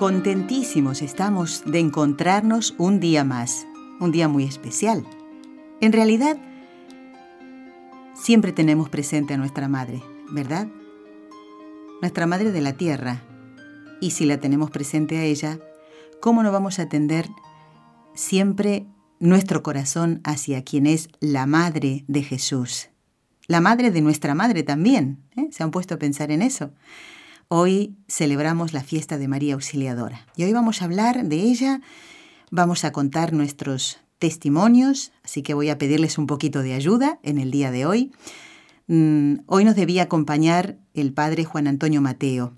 Contentísimos estamos de encontrarnos un día más, un día muy especial. En realidad, siempre tenemos presente a nuestra Madre, ¿verdad? Nuestra Madre de la Tierra. Y si la tenemos presente a ella, ¿cómo no vamos a atender siempre nuestro corazón hacia quien es la Madre de Jesús? La Madre de nuestra Madre también. ¿eh? ¿Se han puesto a pensar en eso? Hoy celebramos la fiesta de María Auxiliadora y hoy vamos a hablar de ella, vamos a contar nuestros testimonios, así que voy a pedirles un poquito de ayuda en el día de hoy. Mm, hoy nos debía acompañar el padre Juan Antonio Mateo.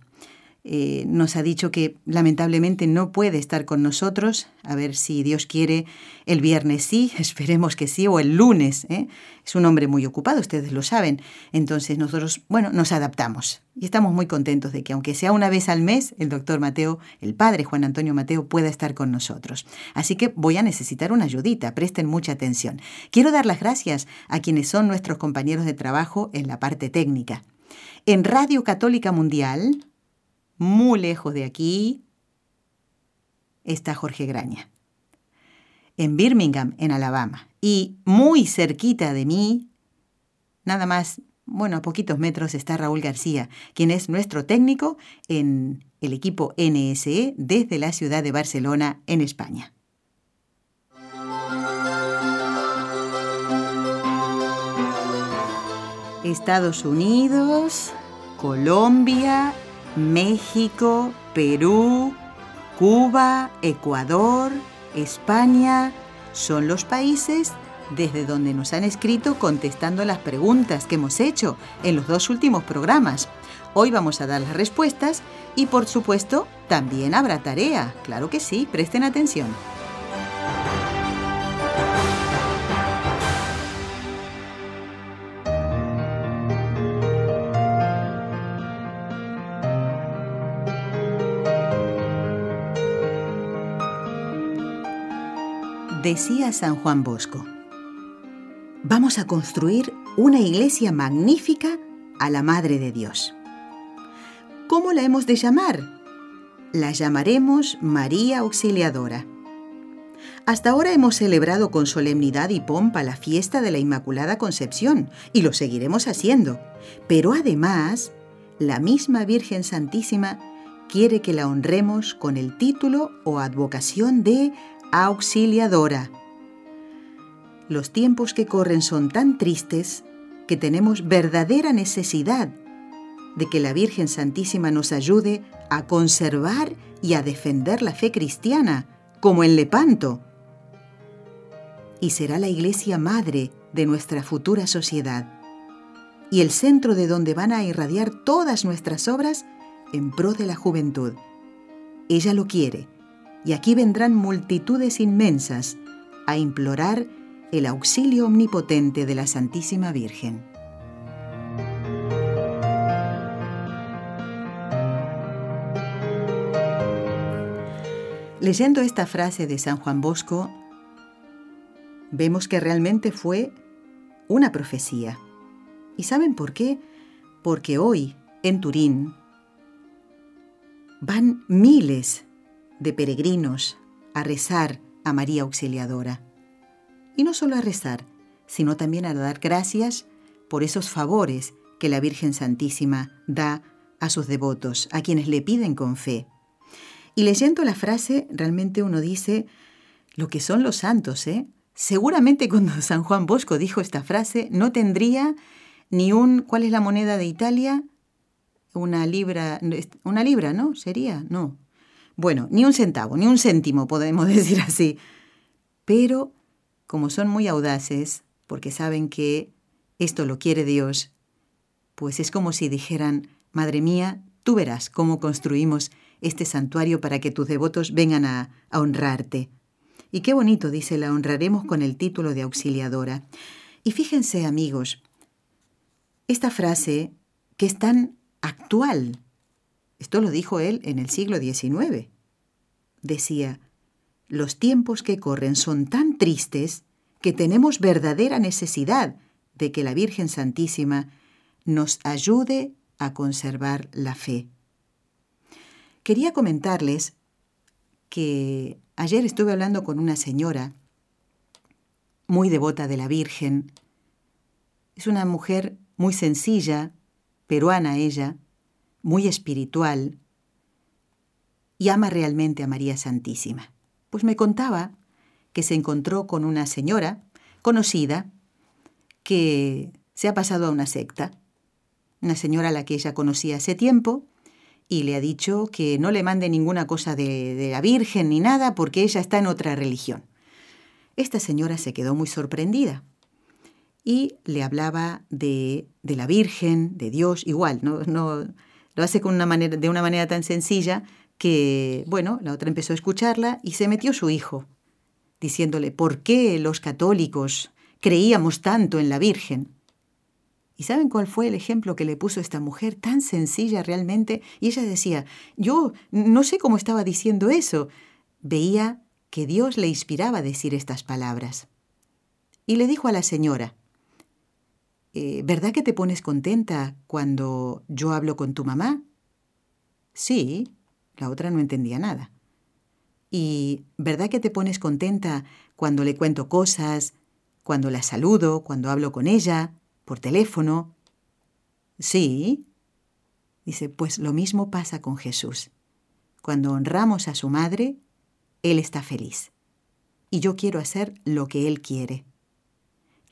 Eh, nos ha dicho que lamentablemente no puede estar con nosotros. A ver si Dios quiere, el viernes sí, esperemos que sí, o el lunes. ¿eh? Es un hombre muy ocupado, ustedes lo saben. Entonces nosotros, bueno, nos adaptamos. Y estamos muy contentos de que, aunque sea una vez al mes, el doctor Mateo, el padre Juan Antonio Mateo, pueda estar con nosotros. Así que voy a necesitar una ayudita, presten mucha atención. Quiero dar las gracias a quienes son nuestros compañeros de trabajo en la parte técnica. En Radio Católica Mundial, muy lejos de aquí, está Jorge Graña. En Birmingham, en Alabama. Y muy cerquita de mí, nada más, bueno, a poquitos metros está Raúl García, quien es nuestro técnico en el equipo NSE desde la ciudad de Barcelona, en España. Estados Unidos, Colombia México, Perú, Cuba, Ecuador, España, son los países desde donde nos han escrito contestando las preguntas que hemos hecho en los dos últimos programas. Hoy vamos a dar las respuestas y por supuesto también habrá tarea. Claro que sí, presten atención. Decía San Juan Bosco, vamos a construir una iglesia magnífica a la Madre de Dios. ¿Cómo la hemos de llamar? La llamaremos María Auxiliadora. Hasta ahora hemos celebrado con solemnidad y pompa la fiesta de la Inmaculada Concepción y lo seguiremos haciendo. Pero además, la misma Virgen Santísima quiere que la honremos con el título o advocación de auxiliadora. Los tiempos que corren son tan tristes que tenemos verdadera necesidad de que la Virgen Santísima nos ayude a conservar y a defender la fe cristiana, como en Lepanto. Y será la Iglesia Madre de nuestra futura sociedad y el centro de donde van a irradiar todas nuestras obras en pro de la juventud. Ella lo quiere y aquí vendrán multitudes inmensas a implorar el auxilio omnipotente de la Santísima Virgen. Leyendo esta frase de San Juan Bosco, vemos que realmente fue una profecía. ¿Y saben por qué? Porque hoy, en Turín, van miles de peregrinos a rezar a María Auxiliadora. Y no solo a rezar, sino también a dar gracias por esos favores que la Virgen Santísima da a sus devotos, a quienes le piden con fe. Y leyendo la frase, realmente uno dice lo que son los santos, ¿eh? Seguramente cuando San Juan Bosco dijo esta frase no tendría ni un ¿cuál es la moneda de Italia? Una libra, una libra, ¿no? Sería, no, bueno, ni un centavo, ni un céntimo, podemos decir así. Pero, como son muy audaces, porque saben que esto lo quiere Dios, pues es como si dijeran, Madre mía, tú verás cómo construimos este santuario para que tus devotos vengan a, a honrarte. Y qué bonito, dice, la honraremos con el título de auxiliadora. Y fíjense, amigos, esta frase que es tan actual, esto lo dijo él en el siglo XIX, decía, los tiempos que corren son tan tristes que tenemos verdadera necesidad de que la Virgen Santísima nos ayude a conservar la fe. Quería comentarles que ayer estuve hablando con una señora muy devota de la Virgen. Es una mujer muy sencilla, peruana ella, muy espiritual, y ama realmente a María Santísima. Pues me contaba que se encontró con una señora conocida que se ha pasado a una secta, una señora a la que ella conocía hace tiempo y le ha dicho que no le mande ninguna cosa de, la Virgen ni nada porque ella está en otra religión. Esta señora se quedó muy sorprendida y le hablaba de, de la Virgen, de Dios, igual, no lo hace con una manera, de una manera tan sencilla que, bueno, la otra empezó a escucharla y se metió su hijo, diciéndole, ¿por qué los católicos creíamos tanto en la Virgen? ¿Y saben cuál fue el ejemplo que le puso esta mujer tan sencilla realmente? Y ella decía, yo no sé cómo estaba diciendo eso. Veía que Dios le inspiraba a decir estas palabras. Y le dijo a la señora, eh, ¿verdad que te pones contenta cuando yo hablo con tu mamá? Sí, la otra no entendía nada. ¿Y verdad que te pones contenta cuando le cuento cosas, cuando la saludo, cuando hablo con ella? por teléfono. Sí. Dice, pues lo mismo pasa con Jesús. Cuando honramos a su madre, Él está feliz. Y yo quiero hacer lo que Él quiere.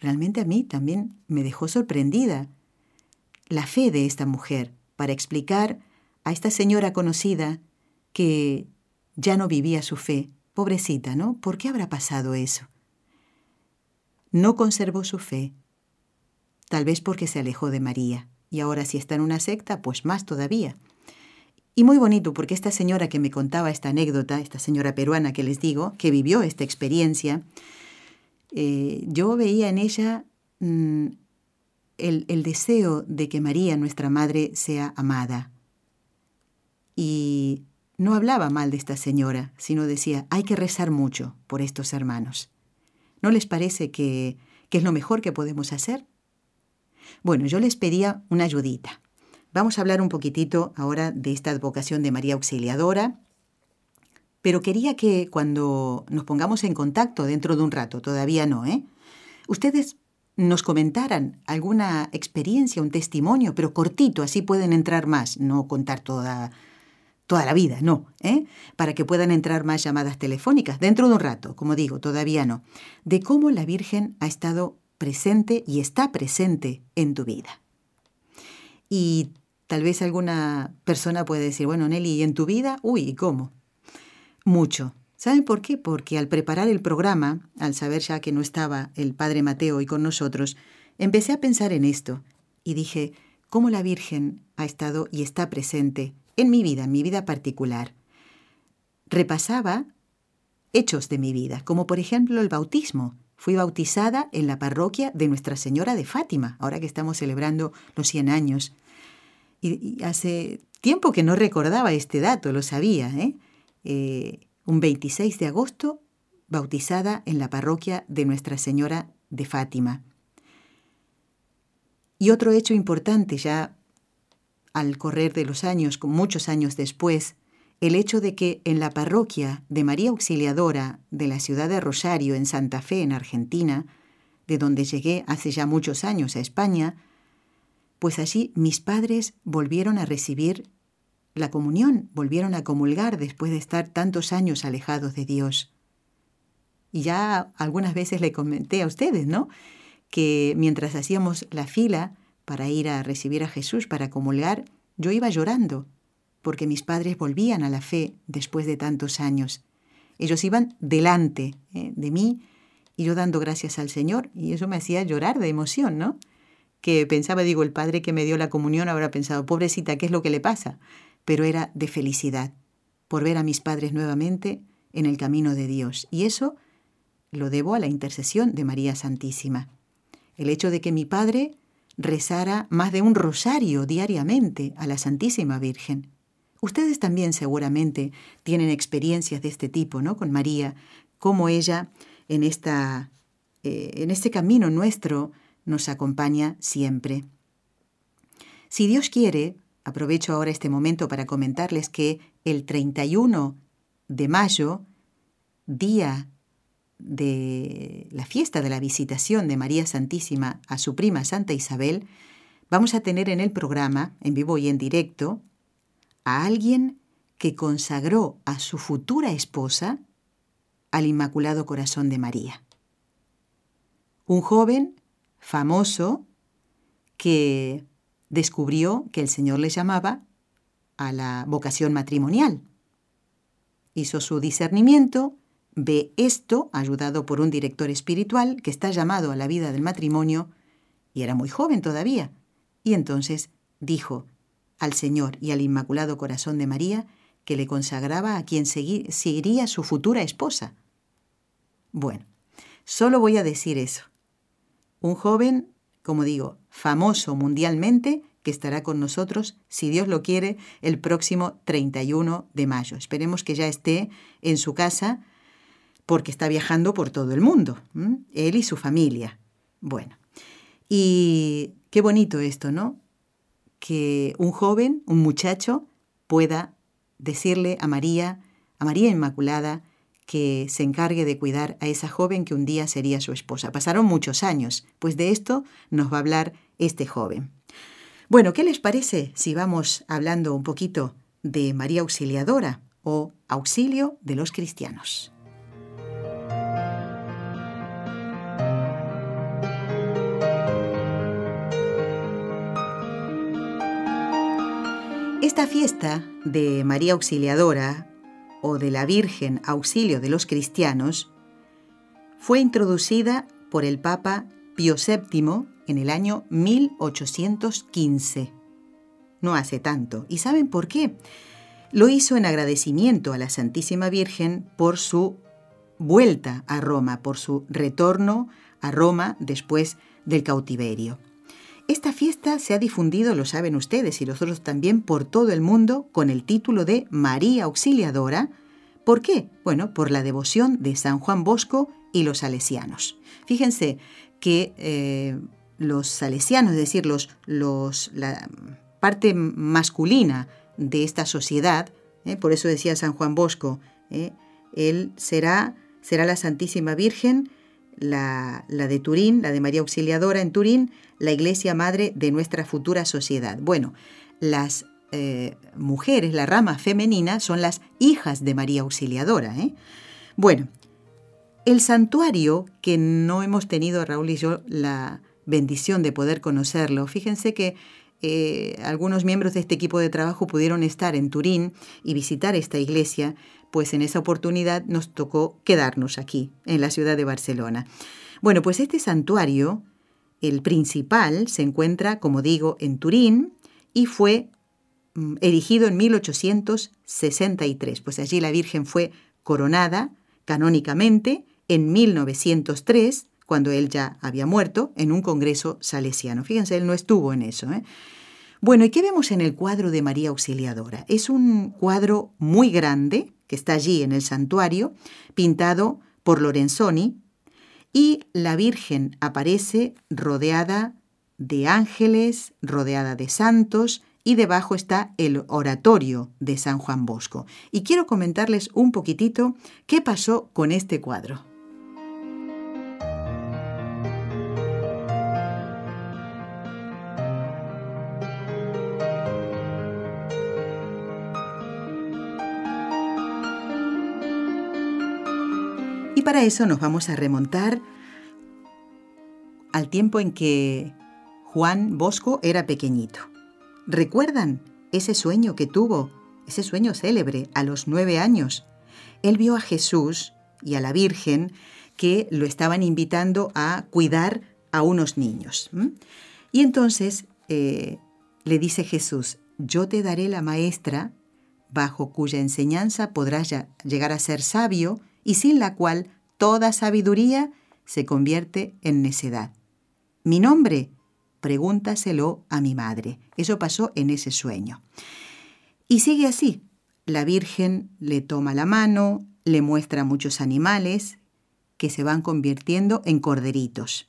Realmente a mí también me dejó sorprendida la fe de esta mujer para explicar a esta señora conocida que ya no vivía su fe. Pobrecita, ¿no? ¿Por qué habrá pasado eso? No conservó su fe, tal vez porque se alejó de María. Y ahora si está en una secta, pues más todavía. Y muy bonito porque esta señora que me contaba esta anécdota, esta señora peruana que les digo, que vivió esta experiencia, eh, yo veía en ella mm, el, el deseo de que María, nuestra Madre, sea amada. Y no hablaba mal de esta señora, sino decía, hay que rezar mucho por estos hermanos. ¿No les parece que, que es lo mejor que podemos hacer? Bueno, yo les pedía una ayudita. Vamos a hablar un poquitito ahora de esta advocación de María Auxiliadora, pero quería que cuando nos pongamos en contacto dentro de un rato, todavía no, ¿eh? Ustedes nos comentaran alguna experiencia, un testimonio, pero cortito, así pueden entrar más, no contar toda, toda la vida, no, ¿eh? para que puedan entrar más llamadas telefónicas dentro de un rato, como digo, todavía no, de cómo la Virgen ha estado presente y está presente en tu vida. Y tal vez alguna persona puede decir, bueno, Nelly, ¿y en tu vida? Uy, ¿y cómo? Mucho. ¿Saben por qué? Porque al preparar el programa, al saber ya que no estaba el Padre Mateo hoy con nosotros, empecé a pensar en esto y dije, ¿cómo la Virgen ha estado y está presente en mi vida, en mi vida particular? Repasaba hechos de mi vida, como por ejemplo el bautismo, Fui bautizada en la parroquia de Nuestra Señora de Fátima, ahora que estamos celebrando los 100 años. Y, hace tiempo que no recordaba este dato, lo sabía. ¿eh? ¿Eh? un 26 de agosto, bautizada en la parroquia de Nuestra Señora de Fátima. Y otro hecho importante ya al correr de los años, muchos años después, el hecho de que en la parroquia de María Auxiliadora de la ciudad de Rosario, en Santa Fe, en Argentina, de donde llegué hace ya muchos años a España, pues allí mis padres volvieron a recibir la comunión, volvieron a comulgar después de estar tantos años alejados de Dios. Y ya algunas veces le comenté a ustedes, ¿no? Que mientras hacíamos la fila para ir a recibir a Jesús, para comulgar, yo iba llorando porque mis padres volvían a la fe después de tantos años. Ellos iban delante eh, de mí y yo dando gracias al Señor y eso me hacía llorar de emoción, ¿no? Que pensaba, digo, el padre que me dio la comunión habrá pensado, pobrecita, ¿qué es lo que le pasa? Pero era de felicidad. por ver a mis padres nuevamente en el camino de Dios. Y eso lo debo a la intercesión de María Santísima. El hecho de que mi padre rezara más de un rosario diariamente a la Santísima Virgen. Ustedes también seguramente tienen experiencias de este tipo, ¿no? Con María, cómo ella en, esta, eh, en este camino nuestro nos acompaña siempre. Si Dios quiere, aprovecho ahora este momento para comentarles que el 31 de mayo, día de la fiesta de la visitación de María Santísima a su prima Santa Isabel, vamos a tener en el programa, en vivo y en directo, a alguien que consagró a su futura esposa al Inmaculado Corazón de María. Un joven famoso que descubrió que el Señor le llamaba a la vocación matrimonial. Hizo su discernimiento, ve esto, ayudado por un director espiritual que está llamado a la vida del matrimonio, y era muy joven todavía, y entonces dijo al Señor y al Inmaculado Corazón de María que le consagraba a quien seguiría su futura esposa. Bueno, solo voy a decir eso. Un joven, como digo, famoso mundialmente, que estará con nosotros, si Dios lo quiere, el próximo 31 de mayo. Esperemos que ya esté en su casa porque está viajando por todo el mundo, él y su familia. Bueno, y qué bonito esto, ¿no? Que un joven, un muchacho, pueda decirle a María, a María Inmaculada, que se encargue de cuidar a esa joven que un día sería su esposa. Pasaron muchos años, pues de esto nos va a hablar este joven. Bueno, ¿qué les parece si vamos hablando un poquito de María Auxiliadora o Auxilio de los Cristianos? Esta fiesta de María Auxiliadora o de la Virgen Auxilio de los Cristianos fue introducida por el Papa Pío VII en el año 1815. No hace tanto. ¿Y saben por qué? Lo hizo en agradecimiento a la Santísima Virgen por su vuelta a Roma, por su retorno a Roma después del cautiverio. Esta fiesta se ha difundido, lo saben ustedes y nosotros también, por todo el mundo con el título de María Auxiliadora. ¿Por qué? Bueno, por la devoción de San Juan Bosco y los salesianos. Fíjense que eh, los salesianos, es decir, los, la parte masculina de esta sociedad, eh, por eso decía San Juan Bosco, eh, él será, será la Santísima Virgen, la, la, de Turín, la de María Auxiliadora en Turín, la iglesia madre de nuestra futura sociedad. Bueno, las eh, mujeres, la rama femenina, son las hijas de María Auxiliadora. Bueno, el santuario, que no hemos tenido Raúl y yo la, bendición de poder conocerlo. Fíjense que eh, algunos miembros de este equipo de trabajo pudieron estar en Turín y visitar esta iglesia, pues en esa oportunidad nos tocó quedarnos aquí, en la ciudad de Barcelona. Bueno, pues este santuario, el principal, se encuentra, como digo, en Turín y fue mm, erigido en 1863, pues allí la Virgen fue coronada canónicamente en 1903 cuando él ya había muerto, en un congreso salesiano. Fíjense, él no estuvo en eso. ¿eh? Bueno, ¿y qué vemos en el cuadro de María Auxiliadora? Es un cuadro muy grande que está allí en el santuario, pintado por Lorenzoni, y la Virgen aparece rodeada de ángeles, rodeada de santos, y debajo está el oratorio de San Juan Bosco. Y quiero comentarles un poquitito qué pasó con este cuadro. Para eso nos vamos a remontar al tiempo en que Juan Bosco era pequeñito. ¿Recuerdan ese sueño que tuvo, ese sueño célebre a los nueve años? Él vio a Jesús y a la Virgen que lo estaban invitando a cuidar a unos niños. Y entonces eh, le dice Jesús, yo te daré la maestra bajo cuya enseñanza podrás llegar a ser sabio y sin la cual toda sabiduría se convierte en necedad. Mi nombre, pregúntaselo a mi madre. Eso pasó en ese sueño. Y sigue así. La Virgen le toma la mano, le muestra muchos animales que se van convirtiendo en corderitos.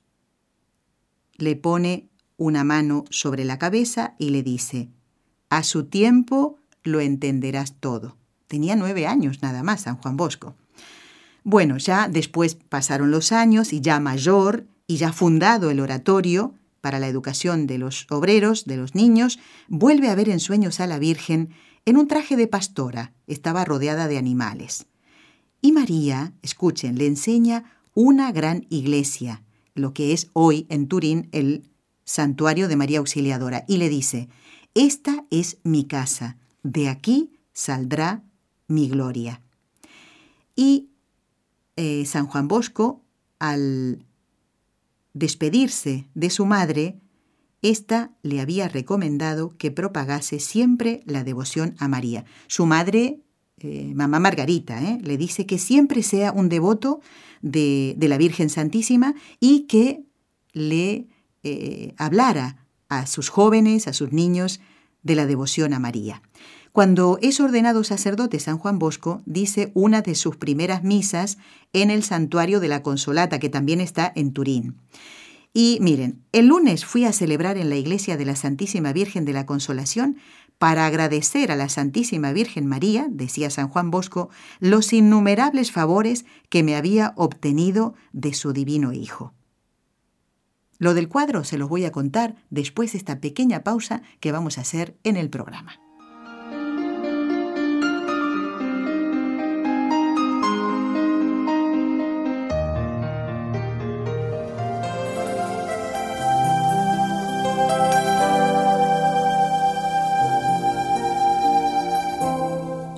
Le pone una mano sobre la cabeza y le dice, a su tiempo lo entenderás todo. Tenía nueve años nada más, San Juan Bosco. Bueno, ya después pasaron los años y ya mayor y ya fundado el oratorio para la educación de los obreros, de los niños, vuelve a ver en sueños a la Virgen en un traje de pastora, estaba rodeada de animales. Y María, escuchen, le enseña una gran iglesia, lo que es hoy en Turín el santuario de María Auxiliadora, y le dice, esta es mi casa, de aquí saldrá mi gloria. Y eh, San Juan Bosco, al despedirse de su madre, ésta le había recomendado que propagase siempre la devoción a María. Su madre, eh, mamá Margarita, eh, le dice que siempre sea un devoto de, la Virgen Santísima y que le hablara a sus jóvenes, a sus niños, de la devoción a María. Cuando es ordenado sacerdote San Juan Bosco, dice una de sus primeras misas en el santuario de la Consolata, que también está en Turín. Y miren, el lunes fui a celebrar en la iglesia de la Santísima Virgen de la Consolación para agradecer a la Santísima Virgen María, decía San Juan Bosco, los innumerables favores que me había obtenido de su divino Hijo. Lo del cuadro se los voy a contar después de esta pequeña pausa que vamos a hacer en el programa.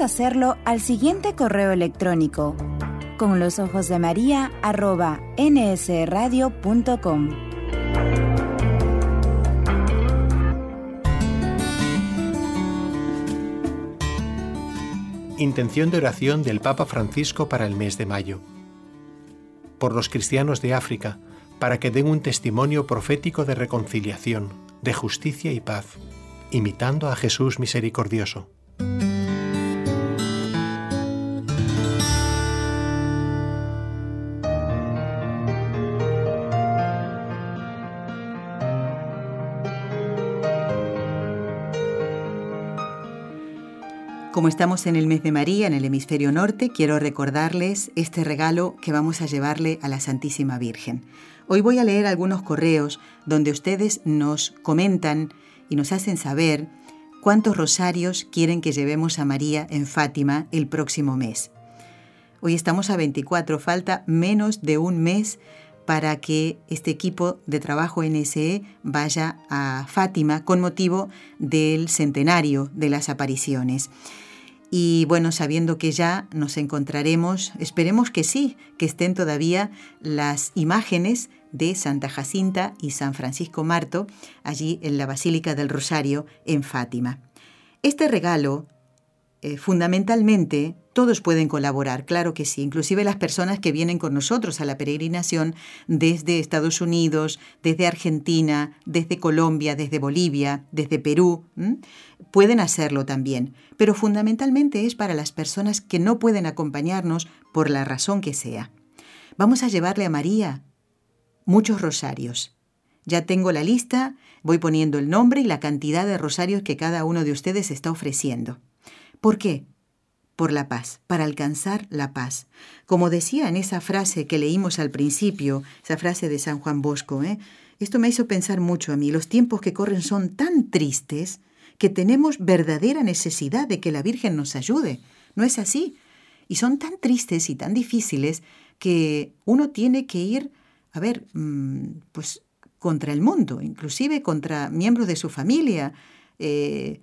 Hacerlo al siguiente correo electrónico con los ojos de María nsradio.com. Intención de oración del Papa Francisco para el mes de mayo. Por los cristianos de África, para que den un testimonio profético de reconciliación, de justicia y paz, imitando a Jesús misericordioso. Como estamos en el mes de María, en el hemisferio norte, quiero recordarles este regalo que vamos a llevarle a la Santísima Virgen. Hoy voy a leer algunos correos donde ustedes nos comentan y nos hacen saber cuántos rosarios quieren que llevemos a María en Fátima el próximo mes. Hoy estamos a 24, falta menos de un mes para que este equipo de trabajo NSE vaya a Fátima con motivo del centenario de las apariciones. Y bueno, sabiendo que ya nos encontraremos, esperemos que sí, que estén todavía las imágenes de Santa Jacinta y San Francisco Marto allí en la Basílica del Rosario en Fátima. Este regalo, eh, fundamentalmente, todos pueden colaborar, claro que sí, inclusive las personas que vienen con nosotros a la peregrinación desde Estados Unidos, desde Argentina, desde Colombia, desde Bolivia, desde Perú, pueden hacerlo también, pero fundamentalmente es para las personas que no pueden acompañarnos por la razón que sea. Vamos a llevarle a María muchos rosarios. Ya tengo la lista, voy poniendo el nombre y la cantidad de rosarios que cada uno de ustedes está ofreciendo. ¿Por qué? por la paz, para alcanzar la paz. Como decía en esa frase que leímos al principio, esa frase de San Juan Bosco, ¿eh? esto me hizo pensar mucho a mí. Los tiempos que corren son tan tristes que tenemos verdadera necesidad de que la Virgen nos ayude no es así. Y son tan tristes y tan difíciles que uno tiene que ir, a ver, mm, pues contra el mundo, inclusive contra miembros de su familia, eh,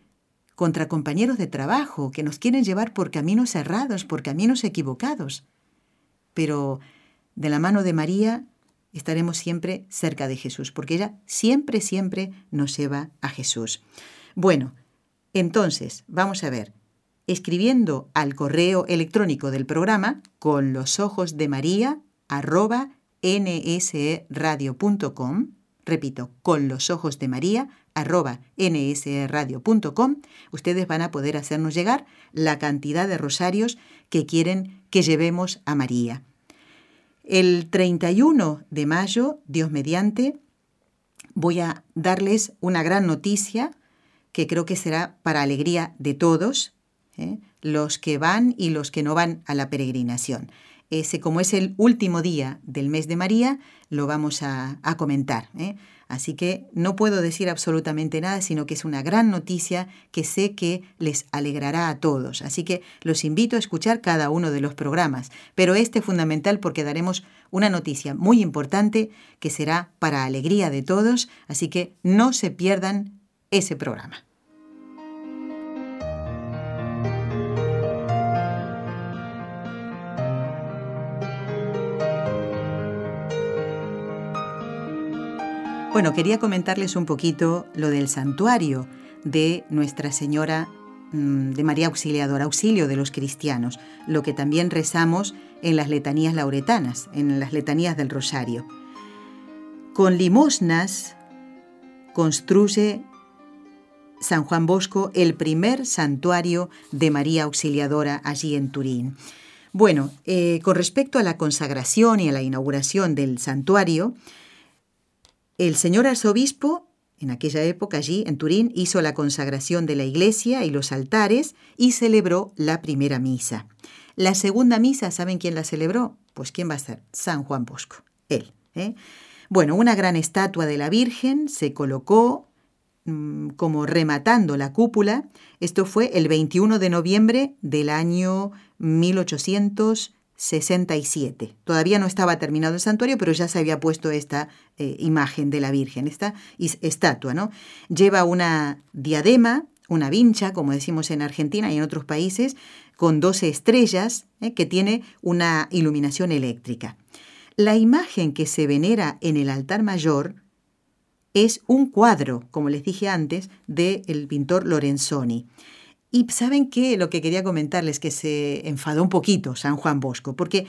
contra compañeros de trabajo que nos quieren llevar por caminos errados, por caminos equivocados. Pero de la mano de María estaremos siempre cerca de Jesús, porque ella siempre, siempre nos lleva a Jesús. Bueno, entonces, vamos a ver, escribiendo al correo electrónico del programa con los ojos de María arroba nsradio.com, repito, con los ojos de María arroba nsradio.com, ustedes van a poder hacernos llegar la cantidad de rosarios que quieren que llevemos a María. El 31 de mayo, Dios mediante, voy a darles una gran noticia que creo que será para alegría de todos, ¿eh? los que van y los que no van a la peregrinación. Ese, como es el último día del mes de María, lo vamos a, comentar. ¿eh? Así que no puedo decir absolutamente nada, sino que es una gran noticia que sé que les alegrará a todos. Así que los invito a escuchar cada uno de los programas. Pero este es fundamental porque daremos una noticia muy importante que será para alegría de todos. Así que no se pierdan ese programa. Bueno, quería comentarles un poquito lo del santuario de Nuestra Señora mm, de María Auxiliadora, auxilio de los cristianos, lo que también rezamos en las letanías lauretanas, en las letanías del Rosario. Con limosnas construye San Juan Bosco el primer santuario de María Auxiliadora allí en Turín. Bueno, eh, con respecto a la consagración y a la inauguración del santuario, el señor arzobispo, en aquella época allí en Turín, hizo la consagración de la iglesia y los altares y celebró la primera misa. La segunda misa, ¿saben quién la celebró? Pues quién va a ser? San Juan Bosco, él. ¿eh? Bueno, una gran estatua de la Virgen se colocó mm, como rematando la cúpula. Esto fue el 21 de noviembre del año 1800. 67. Todavía no estaba terminado el santuario, pero ya se había puesto esta eh, imagen de la Virgen, esta estatua, ¿no? Lleva una diadema, una vincha, como decimos en Argentina y en otros países, con 12 estrellas, ¿eh? que tiene una iluminación eléctrica. La imagen que se venera en el altar mayor es un cuadro, como les dije antes, del pintor Lorenzoni. Y saben qué, lo que quería comentarles, que se enfadó un poquito San Juan Bosco, porque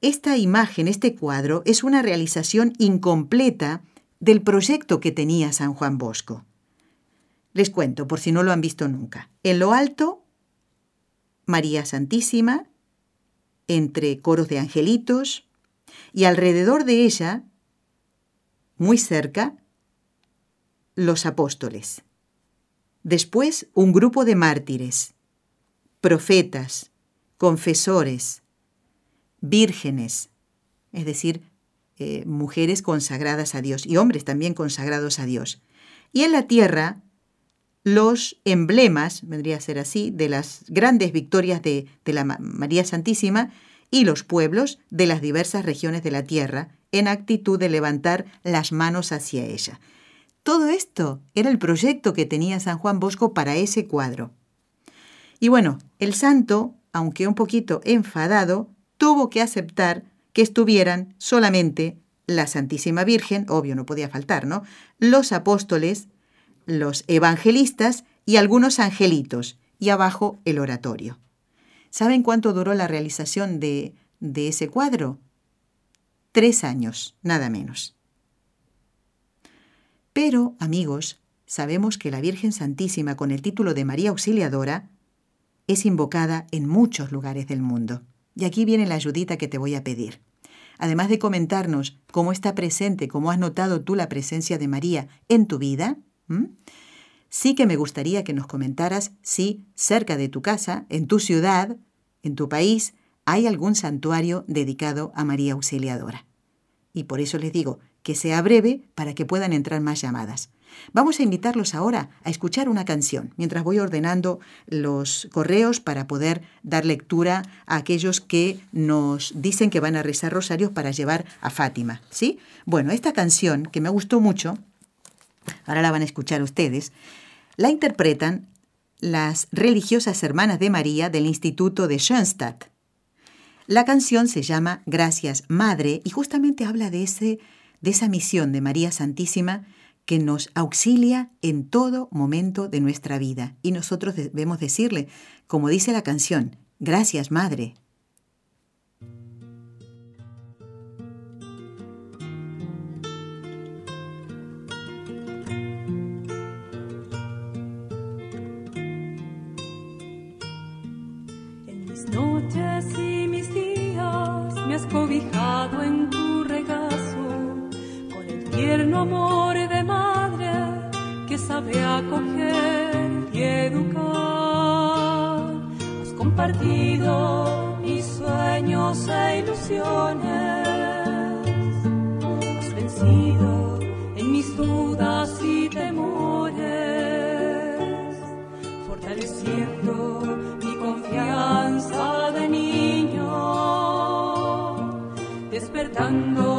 esta imagen, este cuadro, es una realización incompleta del proyecto que tenía San Juan Bosco. Les cuento, por si no lo han visto nunca. En lo alto, María Santísima, entre coros de angelitos, y alrededor de ella, muy cerca, los apóstoles. Después un grupo de mártires, profetas, confesores, vírgenes, es decir, eh, mujeres consagradas a Dios y hombres también consagrados a Dios. Y en la tierra, los emblemas, vendría a ser así, de las grandes victorias de, de la María Santísima y los pueblos de las diversas regiones de la tierra en actitud de levantar las manos hacia ella. Todo esto era el proyecto que tenía San Juan Bosco para ese cuadro. Y bueno, el santo, aunque un poquito enfadado, tuvo que aceptar que estuvieran solamente la Santísima Virgen, obvio no podía faltar, ¿no? Los apóstoles, los evangelistas y algunos angelitos, y abajo el oratorio. ¿Saben cuánto duró la realización de, de ese cuadro? Tres años, nada menos. Pero, amigos, sabemos que la Virgen Santísima con el título de María Auxiliadora es invocada en muchos lugares del mundo. Y aquí viene la ayudita que te voy a pedir. Además de comentarnos cómo está presente, cómo has notado tú la presencia de María en tu vida, sí que me gustaría que nos comentaras si cerca de tu casa, en tu ciudad, en tu país, hay algún santuario dedicado a María Auxiliadora. Y por eso les digo, que sea breve para que puedan entrar más llamadas. Vamos a invitarlos ahora a escuchar una canción, mientras voy ordenando los correos para poder dar lectura a aquellos que nos dicen que van a rezar rosarios para llevar a Fátima, ¿sí? Bueno, esta canción que me gustó mucho, ahora la van a escuchar ustedes, la interpretan las religiosas hermanas de María del Instituto de Schoenstatt. La canción se llama Gracias Madre y justamente habla de, ese, de esa misión de María Santísima que nos auxilia en todo momento de nuestra vida. Y nosotros debemos decirle, como dice la canción, gracias Madre. Noches y mis días me has cobijado en tierno amor de madre que sabe acoger y educar. Has compartido mis sueños e ilusiones. Has vencido en mis dudas y temores, fortaleciendo mi confianza de niño, despertando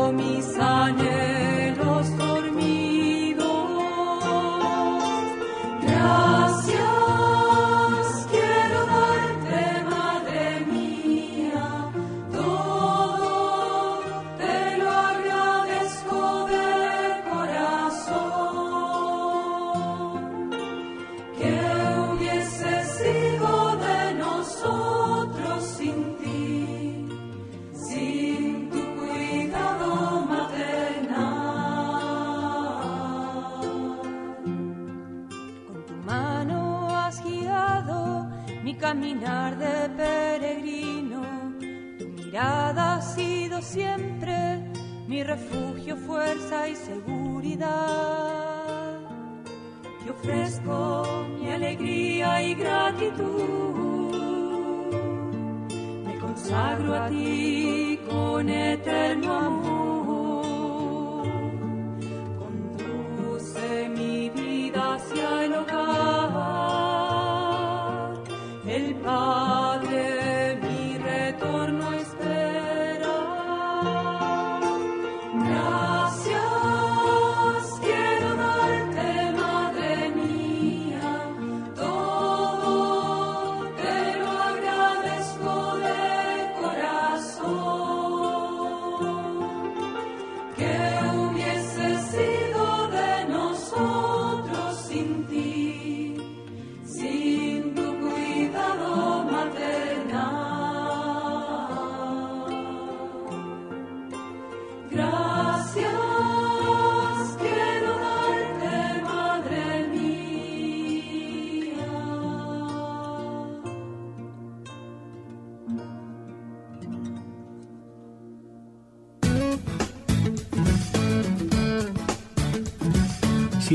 El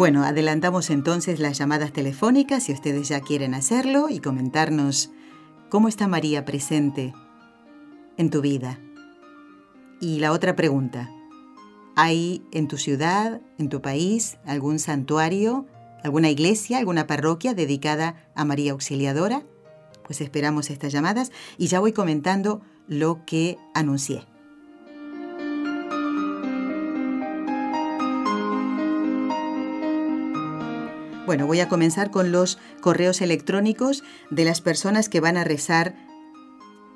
Bueno, adelantamos entonces las llamadas telefónicas si ustedes ya quieren hacerlo y comentarnos cómo está María presente en tu vida. Y la otra pregunta, ¿hay en tu ciudad, en tu país, algún santuario, alguna iglesia, alguna parroquia dedicada a María Auxiliadora? Pues esperamos estas llamadas y ya voy comentando lo que anuncié. Bueno, voy a comenzar con los correos electrónicos de las personas que van a rezar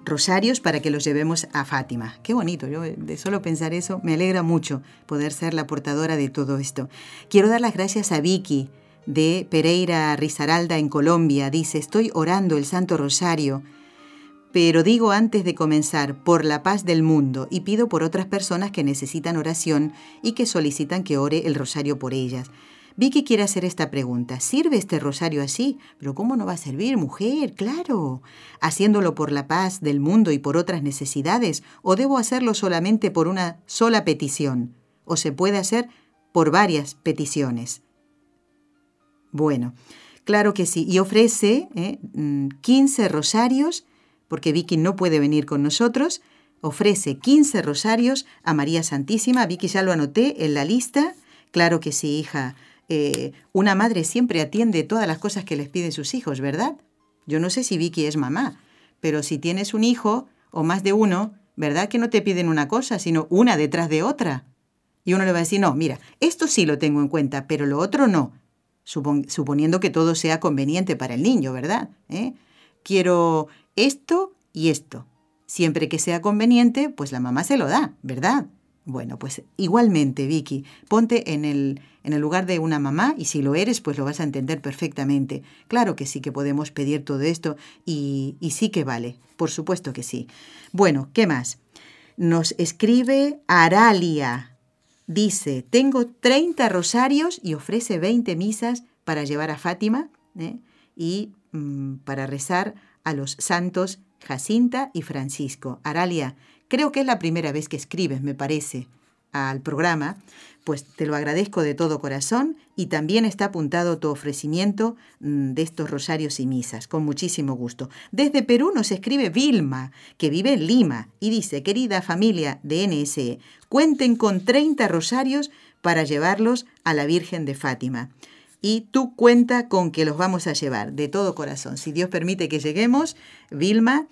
rosarios para que los llevemos a Fátima. Qué bonito, yo de solo pensar eso me alegra mucho poder ser la portadora de todo esto. Quiero dar las gracias a Vicky de Pereira Rizaralda en Colombia. Dice, estoy orando el Santo Rosario, pero digo antes de comenzar, por la paz del mundo, y pido por otras personas que necesitan oración y que solicitan que ore el rosario por ellas. Vicky quiere hacer esta pregunta. ¿Sirve este rosario así? Pero ¿cómo no va a servir, mujer? Claro. ¿Haciéndolo por la paz del mundo y por otras necesidades? ¿O debo hacerlo solamente por una sola petición? ¿O se puede hacer por varias peticiones? Bueno, claro que sí. Y ofrece 15 eh, mm, rosarios, porque Vicky no puede venir con nosotros. Ofrece 15 rosarios a María Santísima. Vicky ya lo anoté en la lista. Claro que sí, hija. Eh, una madre siempre atiende todas las cosas que les piden sus hijos, ¿verdad? Yo no sé si Vicky es mamá, pero si tienes un hijo o más de uno, ¿verdad que no te piden una cosa, sino una detrás de otra? Y uno le va a decir, no, mira, esto sí lo tengo en cuenta, pero lo otro no, suponiendo que todo sea conveniente para el niño, ¿verdad? ¿Eh? Quiero esto y esto. Siempre que sea conveniente, pues la mamá se lo da, ¿verdad? Bueno, pues igualmente, Vicky, ponte en el, en el lugar de una mamá y si lo eres, pues lo vas a entender perfectamente. Claro que sí que podemos pedir todo esto y, y sí que vale, por supuesto que sí. Bueno, ¿qué más? Nos escribe Aralia. Dice, tengo 30 rosarios y ofrece 20 misas para llevar a Fátima ¿eh? y mm, para rezar a los santos Jacinta y Francisco. Aralia, Creo que es la primera vez que escribes, me parece, al programa, pues te lo agradezco de todo corazón y también está apuntado tu ofrecimiento mm, de estos rosarios y misas, con muchísimo gusto. Desde Perú nos escribe Vilma, que vive en Lima, y dice, querida familia de NSE, cuenten con 30 rosarios para llevarlos a la Virgen de Fátima. Y tú cuenta con que los vamos a llevar de todo corazón. Si Dios permite que lleguemos, Vilma,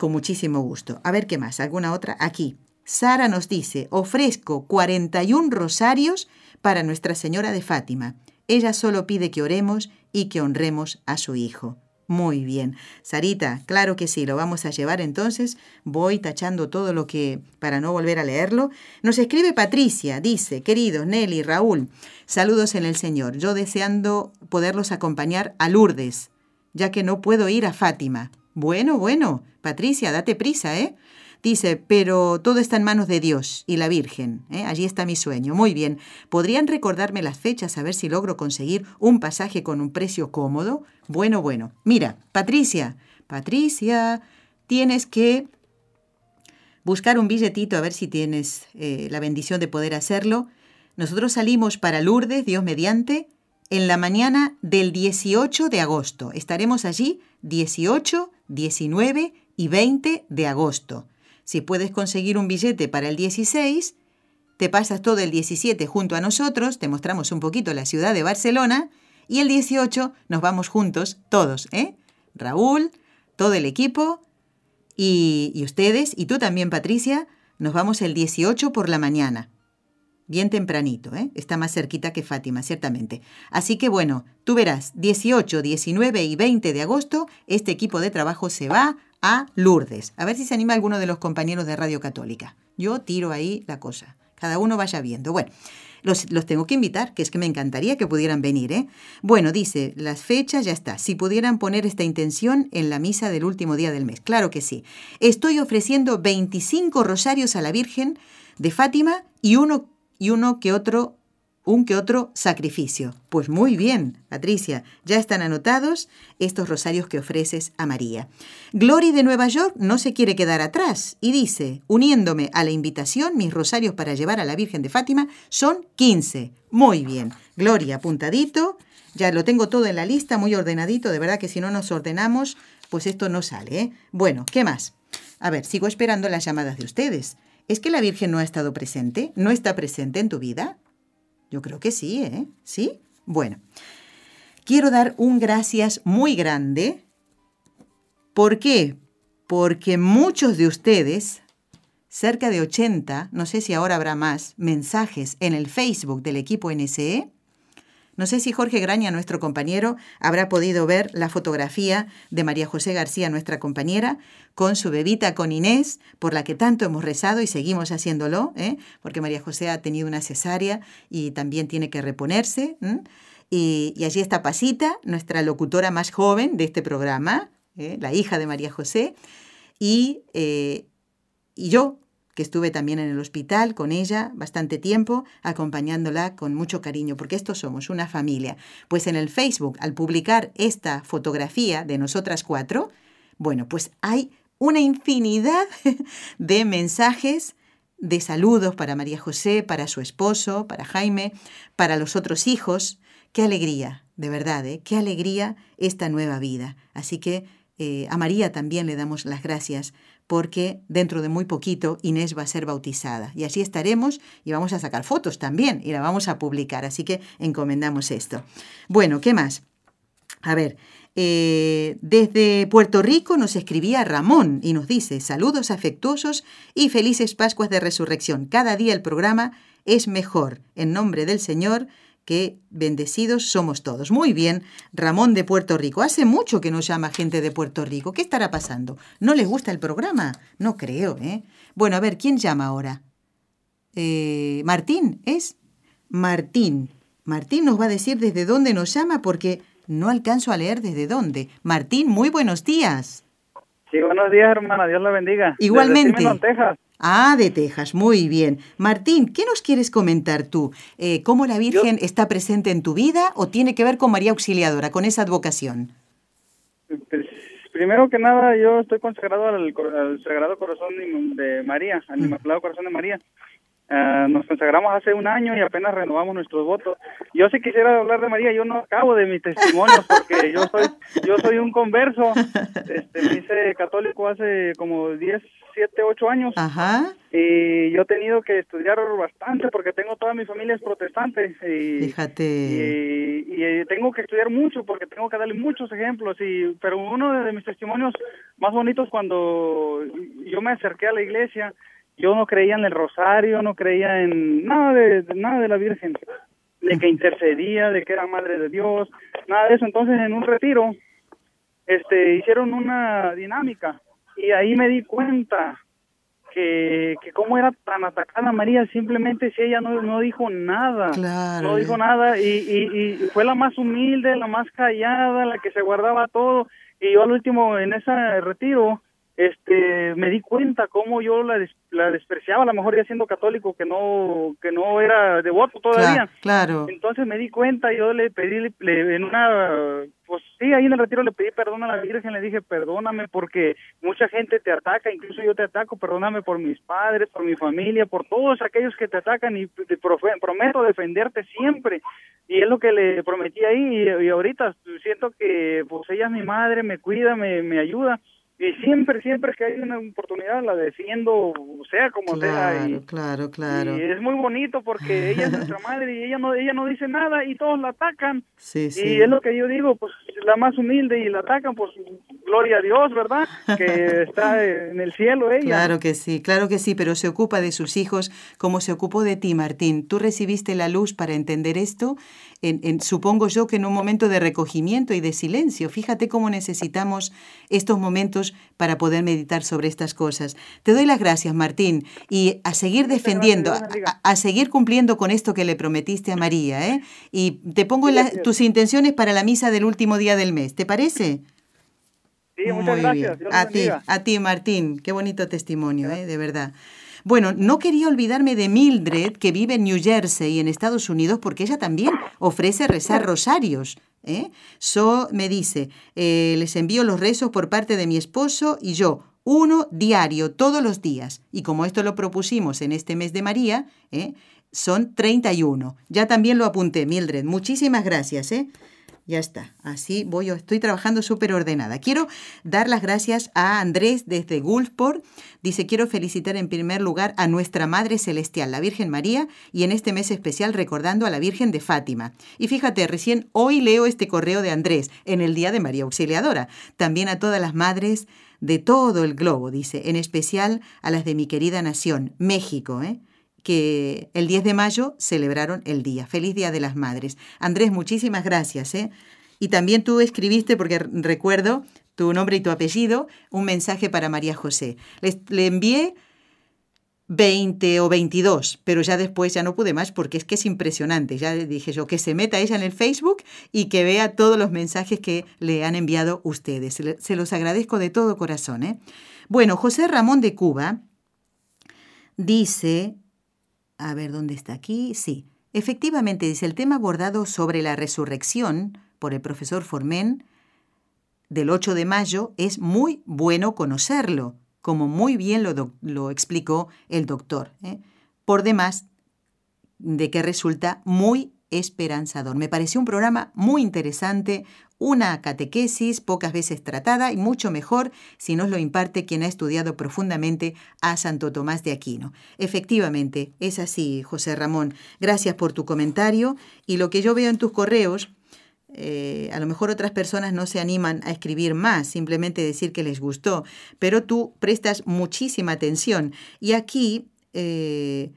con muchísimo gusto. A ver qué más, alguna otra. Aquí. Sara nos dice, ofrezco 41 rosarios para Nuestra Señora de Fátima. Ella solo pide que oremos y que honremos a su Hijo. Muy bien. Sarita, claro que sí, lo vamos a llevar entonces. Voy tachando todo lo que, para no volver a leerlo. Nos escribe Patricia, dice, queridos Nelly, Raúl, saludos en el Señor. Yo deseando poderlos acompañar a Lourdes, ya que no puedo ir a Fátima. Bueno, bueno, Patricia, date prisa, ¿eh? Dice, pero todo está en manos de Dios y la Virgen. ¿eh? Allí está mi sueño. Muy bien. ¿Podrían recordarme las fechas a ver si logro conseguir un pasaje con un precio cómodo? Bueno, bueno. Mira, Patricia, Patricia, tienes que buscar un billetito a ver si tienes eh, la bendición de poder hacerlo. Nosotros salimos para Lourdes, Dios mediante, en la mañana del 18 de agosto. Estaremos allí 18, 19 y 20 de agosto. Si puedes conseguir un billete para el 16, te pasas todo el 17 junto a nosotros, te mostramos un poquito la ciudad de Barcelona y el 18 nos vamos juntos todos, ¿eh? Raúl, todo el equipo y, y ustedes y tú también, Patricia, nos vamos el 18 por la mañana bien tempranito, ¿eh? está más cerquita que Fátima, ciertamente. Así que bueno, tú verás, 18, 19 y 20 de agosto, este equipo de trabajo se va a Lourdes. A ver si se anima alguno de los compañeros de Radio Católica. Yo tiro ahí la cosa. Cada uno vaya viendo. Bueno, los, los, tengo que invitar, que es que me encantaría que pudieran venir. ¿eh? Bueno, dice, las fechas ya está. Si pudieran poner esta intención en la misa del último día del mes. Claro que sí. Estoy ofreciendo 25 rosarios a la Virgen de Fátima y uno y uno que otro, un que otro sacrificio. Pues muy bien, Patricia, ya están anotados estos rosarios que ofreces a María. Glory de Nueva York no se quiere quedar atrás y dice, uniéndome a la invitación, mis rosarios para llevar a la Virgen de Fátima son 15. Muy bien. Gloria, apuntadito. Ya lo tengo todo en la lista, muy ordenadito. De verdad que si no nos ordenamos, pues esto no sale. ¿eh? Bueno, ¿qué más? A ver, sigo esperando las llamadas de ustedes. ¿Es que la Virgen no ha estado presente? ¿No está presente en tu vida? Yo creo que sí, ¿eh? ¿Sí? Bueno, quiero dar un gracias muy grande. ¿Por qué? Porque muchos de ustedes, cerca de 80, no sé si ahora habrá más, mensajes en el Facebook del equipo NSE, no sé si Jorge Graña, nuestro compañero, habrá podido ver la fotografía de María José García, nuestra compañera, con su bebita, con Inés, por la que tanto hemos rezado y seguimos haciéndolo, ¿eh? porque María José ha tenido una cesárea y también tiene que reponerse. Y, allí está Pasita, nuestra locutora más joven de este programa, ¿eh? la hija de María José, y, eh, y yo, que estuve también en el hospital con ella bastante tiempo, acompañándola con mucho cariño, porque estos somos una familia. Pues en el Facebook, al publicar esta fotografía de nosotras cuatro, bueno, pues hay una infinidad de mensajes de saludos para María José, para su esposo, para Jaime, para los otros hijos. Qué alegría, de verdad, ¿eh? qué alegría esta nueva vida. Así que eh, a María también le damos las gracias porque dentro de muy poquito Inés va a ser bautizada. Y así estaremos y vamos a sacar fotos también y la vamos a publicar. Así que encomendamos esto. Bueno, ¿qué más? A ver, eh, desde Puerto Rico nos escribía Ramón y nos dice saludos afectuosos y felices Pascuas de Resurrección. Cada día el programa es mejor. En nombre del Señor, que bendecidos somos todos. Muy bien, Ramón de Puerto Rico. Hace mucho que nos llama gente de Puerto Rico. ¿Qué estará pasando? ¿No les gusta el programa? No creo, ¿eh? Bueno, a ver, ¿quién llama ahora? Eh, Martín, ¿es? Martín. Martín nos va a decir desde dónde nos llama porque no alcanzo a leer desde dónde. Martín, muy buenos días. Sí, buenos días, hermana. Dios la bendiga. Igualmente. Desde Texas. Ah, de Texas, muy bien. Martín, ¿qué nos quieres comentar tú? Eh, ¿Cómo la Virgen está presente en tu vida o tiene que ver con María Auxiliadora, con esa advocación? Pues, primero que nada, yo estoy consagrado al, Sagrado Corazón de María, al Inmaculado Corazón de María. Ah, nos consagramos hace un año y apenas renovamos nuestros votos. Yo sí quisiera hablar de María, yo no acabo de mi testimonio porque yo soy yo soy un converso, este, me hice católico hace como 10, 7, 8 años. Ajá. Y yo he tenido que estudiar bastante porque tengo toda mi familia es protestante. Y, Fíjate. Y, tengo que estudiar mucho porque tengo que darle muchos ejemplos. y Pero uno de mis testimonios más bonitos cuando yo me acerqué a la iglesia yo no creía en el rosario, no creía en nada de, nada de la Virgen, de que intercedía, de que era madre de Dios, nada de eso. Entonces, en un retiro, este, hicieron una dinámica y ahí me di cuenta que, que cómo era tan atacada María simplemente si ella no, no dijo nada, no dijo nada y, y, y fue la más humilde, la más callada, la que se guardaba todo y yo al último en ese retiro este me di cuenta cómo yo la, la despreciaba a lo mejor ya siendo católico que no que no era devoto todavía. claro, entonces me di cuenta yo le pedí le, en una pues sí ahí en el retiro le pedí perdón a la Virgen le dije perdóname porque mucha gente te ataca incluso yo te ataco perdóname por mis padres por mi familia por todos aquellos que te atacan y te prometo defenderte siempre y es lo que le prometí ahí y, y ahorita siento que pues ella es mi madre me cuida me, me ayuda y siempre, siempre que hay una oportunidad la defiendo, sea como sea. Y, claro, claro. Y es muy bonito porque ella es nuestra madre y ella no, ella no dice nada y todos la atacan. Sí, sí. Y es lo que yo digo, pues la más humilde y la atacan, pues gloria a Dios, ¿verdad? Que está en el cielo ella. Claro que sí, claro que sí, pero se ocupa de sus hijos como se ocupó de ti, Martín. Tú recibiste la luz para entender esto, en, supongo yo que en un momento de recogimiento y de silencio. Fíjate cómo necesitamos estos momentos para poder meditar sobre estas cosas. Te doy las gracias, Martín, y a seguir defendiendo, a, seguir cumpliendo con esto que le prometiste a María, ¿eh? Y te pongo tus intenciones para la misa del último día del mes, ¿te parece? Sí, muchas gracias. A ti, a ti, Martín. Qué bonito testimonio, ¿eh? de verdad. Bueno, no quería olvidarme de Mildred, que vive en New Jersey, en Estados Unidos, porque ella también ofrece rezar rosarios. ¿eh? So me dice, eh, les envío los rezos por parte de mi esposo y yo, uno diario, todos los días. Y como esto lo propusimos en este mes de María, ¿eh? son 31. Ya también lo apunté, Mildred. Muchísimas gracias. ¿eh? Ya está. Así voy, estoy trabajando súper ordenada. Quiero dar las gracias a Andrés desde Gulfport. Dice, quiero felicitar en primer lugar a nuestra Madre Celestial, la Virgen María, y en este mes especial recordando a la Virgen de Fátima. Y fíjate, recién hoy leo este correo de Andrés, en el Día de María Auxiliadora. También a todas las madres de todo el globo, dice, en especial a las de mi querida nación, México, ¿eh? Que el 10 de mayo celebraron el día. Feliz Día de las Madres. Andrés, muchísimas gracias. ¿eh? Y también tú escribiste, porque recuerdo tu nombre y tu apellido, un mensaje para María José. le envié 20 o 22, pero ya después ya no pude más porque es que es impresionante. Ya dije yo que se meta ella en el Facebook y que vea todos los mensajes que le han enviado ustedes. Se los agradezco de todo corazón. ¿eh? Bueno, José Ramón de Cuba dice, a ver dónde está aquí, sí, efectivamente dice el tema abordado sobre la resurrección por el profesor Formen del 8 de mayo es muy bueno conocerlo como muy bien lo, explicó el doctor. ¿eh? Por demás, de que resulta muy esperanzador. Me pareció un programa muy interesante, una catequesis pocas veces tratada y mucho mejor si nos lo imparte quien ha estudiado profundamente a Santo Tomás de Aquino. Efectivamente, es así, José Ramón. Gracias por tu comentario y lo que yo veo en tus correos eh, a lo mejor otras personas no se animan a escribir más, simplemente decir que les gustó, pero tú prestas muchísima atención y aquí eh,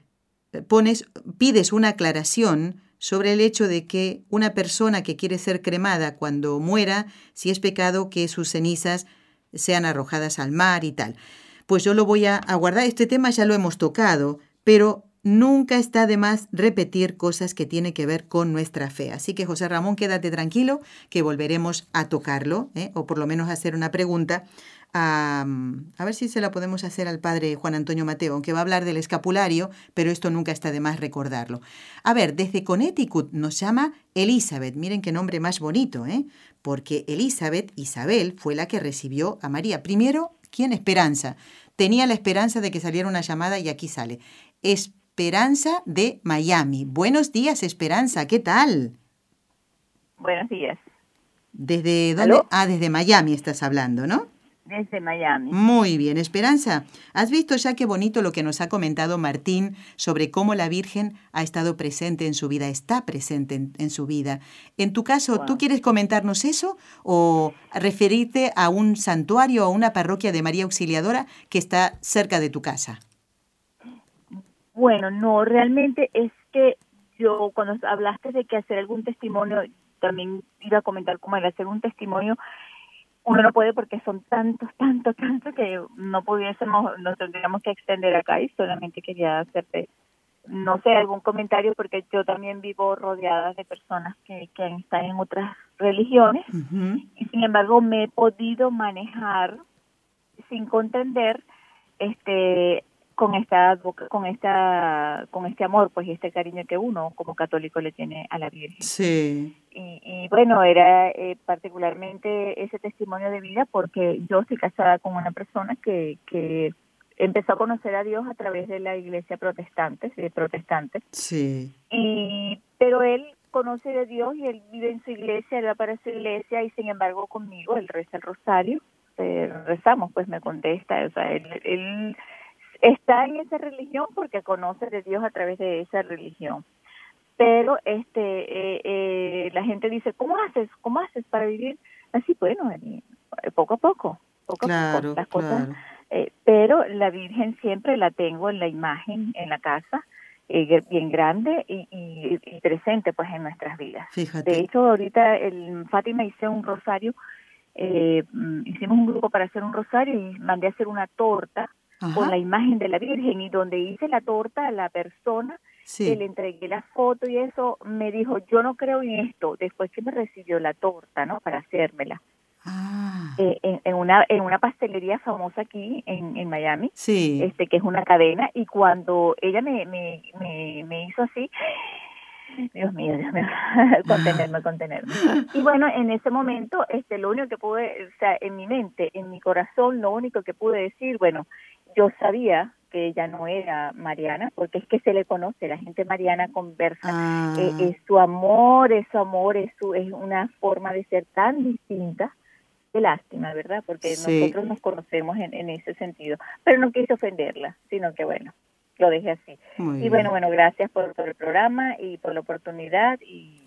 pones, pides una aclaración sobre el hecho de que una persona que quiere ser cremada cuando muera, si es pecado que sus cenizas sean arrojadas al mar y tal. Pues yo lo voy a, a guardar, este tema ya lo hemos tocado, pero Nunca está de más repetir cosas que tienen que ver con nuestra fe. Así que José Ramón, quédate tranquilo que volveremos a tocarlo, ¿eh? o por lo menos hacer una pregunta. A, a, ver si se la podemos hacer al padre Juan Antonio Mateo, aunque va a hablar del escapulario, pero esto nunca está de más recordarlo. A ver, desde Connecticut nos llama Elizabeth, miren qué nombre más bonito, ¿eh? porque Elizabeth, Isabel, fue la que recibió a María. Primero, ¿quién? Esperanza. Tenía la esperanza de que saliera una llamada y aquí sale. Esperanza de Miami. Buenos días, Esperanza, ¿qué tal? Buenos días. ¿Desde dónde? Ah, desde Miami estás hablando, ¿no? Desde Miami. Muy bien, Esperanza. ¿Has visto ya qué bonito lo que nos ha comentado Martín sobre cómo la Virgen ha estado presente en su vida, está presente en, su vida? En tu caso, ¿tú quieres comentarnos eso o referirte a un santuario o a una parroquia de María Auxiliadora que está cerca de tu casa? Bueno, no, realmente es que yo cuando hablaste de que hacer algún testimonio, también iba a comentar cómo era hacer un testimonio, uno no puede porque son tantos, tantos, tantos que no pudiésemos, nos tendríamos que extender acá y solamente quería hacerte, no sé, algún comentario porque yo también vivo rodeada de personas que, que están en otras religiones y sin embargo me he podido manejar sin contender este con esta con esta con este amor pues y este cariño que uno como católico le tiene a la Virgen. Sí. Y, bueno era eh, particularmente ese testimonio de vida porque yo estoy casada con una persona que que empezó a conocer a Dios a través de la iglesia protestante de protestantes sí. Y pero él conoce de Dios y él vive en su iglesia él va para su iglesia y sin embargo conmigo él reza el rosario eh, rezamos pues me contesta o sea él, él está en esa religión porque conoce de Dios a través de esa religión. Pero este eh, eh, la gente dice, ¿cómo haces? ¿Cómo haces para vivir así? Bueno, eh, poco a poco, poco a poco, las cosas. pero la Virgen siempre la tengo en la imagen, en la casa, bien grande y, y, presente pues en nuestras vidas. Fíjate. De hecho, ahorita el Fátima hice un rosario, mm, hicimos un grupo para hacer un rosario y mandé a hacer una torta con la imagen de la Virgen y donde hice la torta a la persona que le entregué la foto y eso me dijo yo no creo en esto después que me recibió la torta no para hacérmela ah. eh, en, una en una pastelería famosa aquí en, en Miami sí. este que es una cadena y cuando ella me me, me, me hizo así Dios mío, Dios mío, contenerme, contenerme. Y bueno, en ese momento, este, lo único que pude, o sea, en mi mente, en mi corazón, lo único que pude decir, bueno, yo sabía que ella no era Mariana, porque es que se le conoce, la gente Mariana conversa, ah. eh, es su amor, es su amor, es, su, es una forma de ser tan distinta, qué lástima, ¿verdad? Porque nosotros nos conocemos en, en ese sentido, pero no quise ofenderla, sino que bueno, lo dejé así. y bueno, bueno, gracias por, por el programa y por la oportunidad y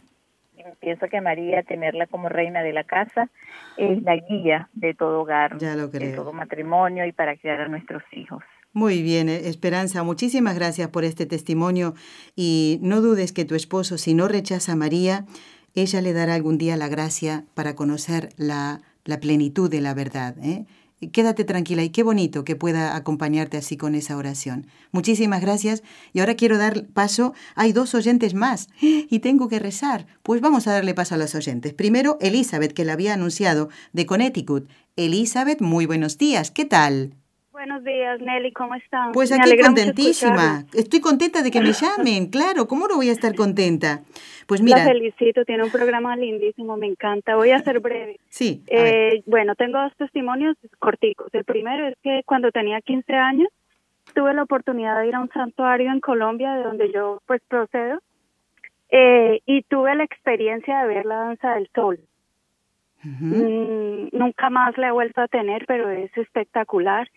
pienso que María, tenerla como reina de la casa, es la guía de todo hogar, de todo matrimonio y para criar a nuestros hijos. Muy bien, eh, Esperanza, muchísimas gracias por este testimonio y no dudes que tu esposo, si no rechaza a María, ella le dará algún día la gracia para conocer la, la plenitud de la verdad. ¿eh? Quédate tranquila y qué bonito que pueda acompañarte así con esa oración. Muchísimas gracias y ahora quiero dar paso, hay dos oyentes más y tengo que rezar. Pues vamos a darle paso a los oyentes. Primero, Elizabeth, que la había anunciado, de Connecticut. Elizabeth, muy buenos días, ¿qué tal? Buenos días, Nelly, ¿cómo están? Pues aquí contentísima. Estoy contenta de que me llamen, claro, ¿cómo no voy a estar contenta? Pues mira. La felicito, tiene un programa lindísimo, me encanta. Voy a ser breve. Sí. Eh, bueno, tengo dos testimonios corticos. El primero es que cuando tenía 15 años tuve la oportunidad de ir a un santuario en Colombia, de donde yo pues procedo, eh, y tuve la experiencia de ver la danza del sol. Mm, nunca más la he vuelto a tener, pero es espectacular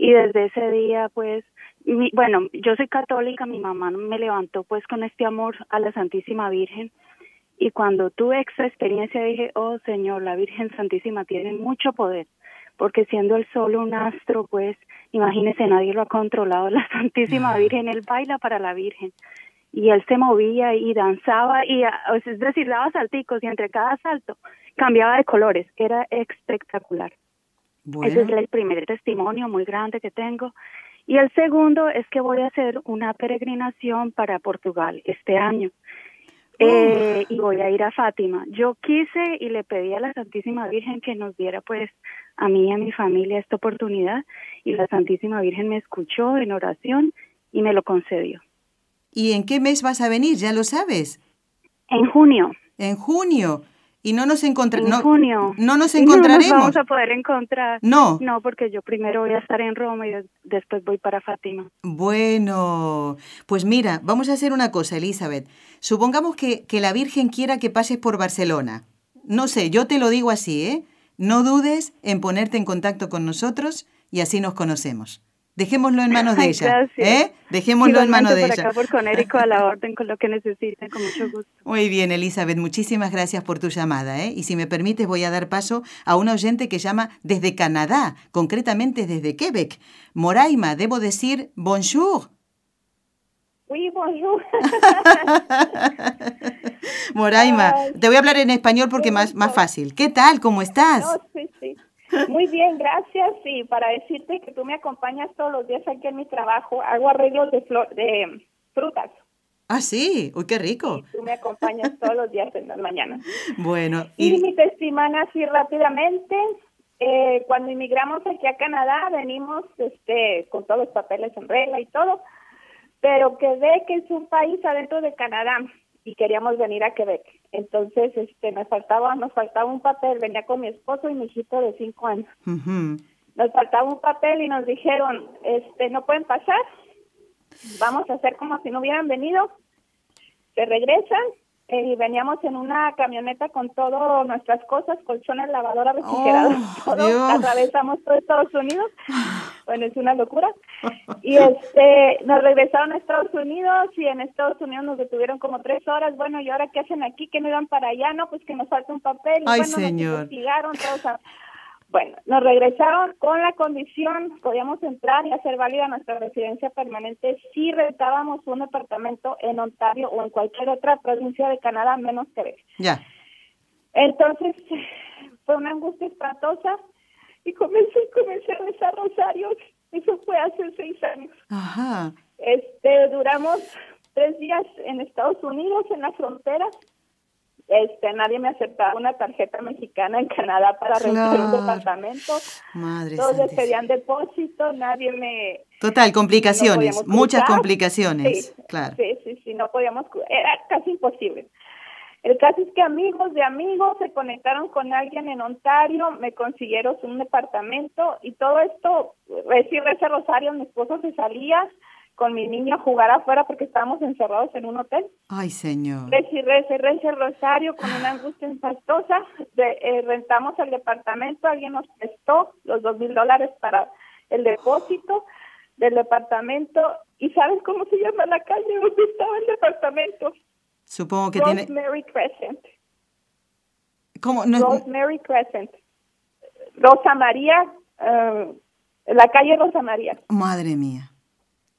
y desde ese día pues bueno yo soy católica mi mamá me levantó pues con este amor a la Santísima Virgen. Y cuando tuve esa experiencia dije oh Señor la Virgen Santísima tiene mucho poder porque siendo el sol un astro pues imagínese nadie lo ha controlado la Santísima Virgen él baila para la Virgen y él se movía y danzaba y es decir daba salticos y entre cada salto cambiaba de colores era espectacular ese es el primer testimonio muy grande que tengo. Y el segundo es que voy a hacer una peregrinación para Portugal este año. Eh, y voy a ir a Fátima. Yo quise y le pedí a la Santísima Virgen que nos diera pues a mí y a mi familia esta oportunidad y la Santísima Virgen me escuchó en oración y me lo concedió. ¿Y en qué mes vas a venir? ¿Ya lo sabes? En junio. En junio y no nos encontraremos. En junio. No nos encontraremos. No vamos a poder encontrar. No. No, porque yo primero voy a estar en Roma y después voy para Fátima. Bueno, pues mira, vamos a hacer una cosa, Elizabeth. Supongamos que, que la Virgen quiera que pases por Barcelona. No sé, yo te lo digo así, ¿eh? No dudes en ponerte en contacto con nosotros y así nos conocemos. Dejémoslo en manos de ella. ¿eh? Dejémoslo en manos de por ella. Acá por Conérico a la orden con lo que necesiten, con mucho gusto. Muy bien, Elizabeth, muchísimas gracias por tu llamada. ¿eh? Y si me permites, voy a dar paso a un oyente que llama desde Canadá, concretamente desde Quebec. Moraima, debo decir bonjour. Oui, bonjour. Moraima, te voy a hablar en español porque más, más fácil. ¿Qué tal? ¿Cómo estás? No, sí, sí. Muy bien, gracias. Y para decirte que tú me acompañas todos los días aquí en mi trabajo, hago arreglos de, flor, de frutas. Ah, sí, uy, qué rico. Y tú me acompañas todos los días en las mañanas. Bueno. Y, mi testimonio así rápidamente. Eh, cuando inmigramos aquí a Canadá, venimos este, con todos los papeles en regla y todo, pero quedé que es un país adentro de Canadá y queríamos venir a Quebec. Entonces, este, nos faltaba, nos faltaba un papel. Venía con mi esposo y mi hijito de cinco años. Nos faltaba un papel y nos dijeron, este, no pueden pasar. Vamos a hacer como si no hubieran venido. Se regresan eh, y veníamos en una camioneta con todas nuestras cosas, colchones, lavadora, refrigerador, oh, todo. Atravesamos todo Estados Unidos. Bueno, es una locura. Y este, nos regresaron a Estados Unidos y en Estados Unidos nos detuvieron como tres horas. Bueno, ¿y ahora qué hacen aquí? ¿Que no iban para allá? No, pues que nos falta un papel. Y Ay, bueno, señor. Nos investigaron todos. A... Bueno, nos regresaron con la condición, podíamos entrar y hacer válida nuestra residencia permanente si rentábamos un departamento en Ontario o en cualquier otra provincia de Canadá, menos Quebec. Ya. Entonces, fue una angustia espantosa y comencé, comencé a rezar rosarios. Eso fue hace seis años. Ajá. Este, duramos tres días en Estados Unidos, en la frontera. Este, nadie me aceptaba una tarjeta mexicana en Canadá para rentar un departamento. Madre Todos les pedían depósito, nadie me... Total, complicaciones, muchas complicaciones, Sí, claro. Sí, sí, sí, no podíamos, era casi imposible. El caso es que amigos de amigos se conectaron con alguien en Ontario, me consiguieron un departamento y todo esto, recibí ese rosario, mi esposo se salía con mi niño a jugar afuera porque estábamos encerrados en un hotel. Ay, señor. Ese ese rosario con una angustia espantosa, de, eh, rentamos el departamento, alguien nos prestó los dos mil dólares para el depósito del departamento y ¿sabes cómo se llama la calle donde estaba el departamento? Supongo que tiene... Rosemary Crescent. ¿Cómo? No, Rosemary Crescent. Rosa María, eh, la calle Rosa María. Madre mía.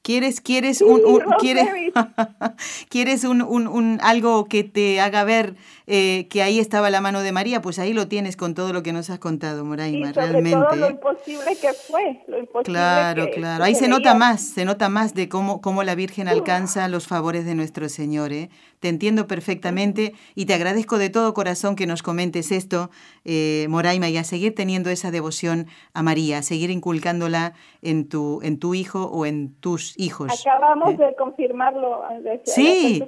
¿Quieres, quieres un, un quieres, quieres un, un, un, algo que te haga ver eh, que ahí estaba la mano de María? Pues ahí lo tienes con todo lo que nos has contado, Moraima, sobre realmente. Todo lo ¿eh? imposible que fue, lo imposible Claro, que, claro. que Ahí se veía. nota más, se nota más de cómo, cómo la Virgen alcanza los favores de nuestro Señor. ¿eh? Te entiendo perfectamente y te agradezco de todo corazón que nos comentes esto, eh, Moraima, y a seguir teniendo esa devoción a María, a seguir inculcándola en tu, en tu hijo o en tus hijos. Acabamos ¿eh? de confirmarlo. de- Sí.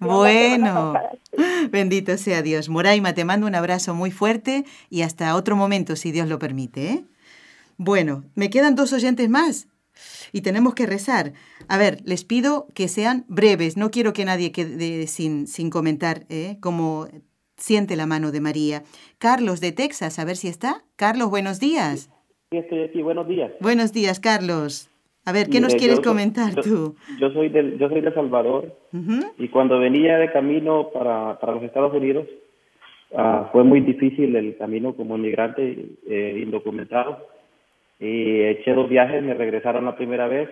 Bueno, bendito sea Dios. Moraima, te mando un abrazo muy fuerte y hasta otro momento, si Dios lo permite. ¿eh? Bueno, me quedan dos oyentes más y tenemos que rezar. A ver, les pido que sean breves. No quiero que nadie quede sin, sin comentar ¿eh? cómo siente la mano de María. Carlos de Texas, a ver si está. Carlos, buenos días. Sí, estoy aquí. Buenos días. Buenos días, Carlos. A ver, ¿qué nos quieres yo comentar yo- tú? Yo soy de, yo soy de Salvador y cuando venía de camino para, para los Estados Unidos ah, fue muy difícil el camino como inmigrante eh, indocumentado y eché dos viajes, me regresaron la primera vez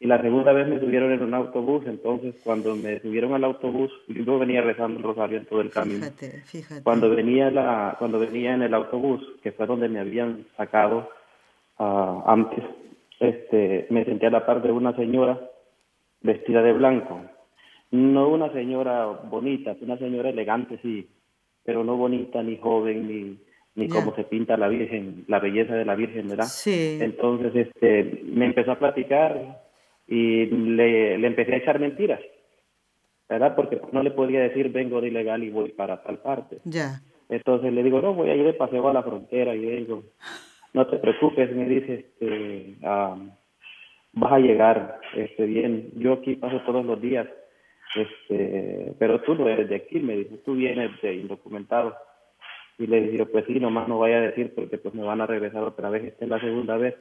y la segunda vez me subieron en un autobús, entonces cuando me subieron al autobús yo venía rezando el rosario en todo el camino. Fíjate, fíjate. Cuando venía la, cuando venía en el autobús, que fue donde me habían sacado ah, antes, este, me senté a la par de una señora vestida de blanco. No una señora bonita, una señora elegante, sí, pero no bonita, ni joven, ni, ni Ya. como se pinta la Virgen, la belleza de la Virgen, ¿verdad? Sí. Entonces, este, me empezó a platicar y le, le empecé a echar mentiras, ¿verdad? Porque no le podía decir vengo de ilegal y voy para tal parte. Ya. Entonces le digo, no, voy a ir de paseo a la frontera y le digo, no te preocupes, me dice, este, ah, vas a llegar este, bien. Yo aquí paso todos los días, este, pero tú no eres de aquí, me dice, tú vienes de indocumentado. Y le dije, pues sí, nomás no vaya a decir porque pues me van a regresar otra vez, esta es la segunda vez.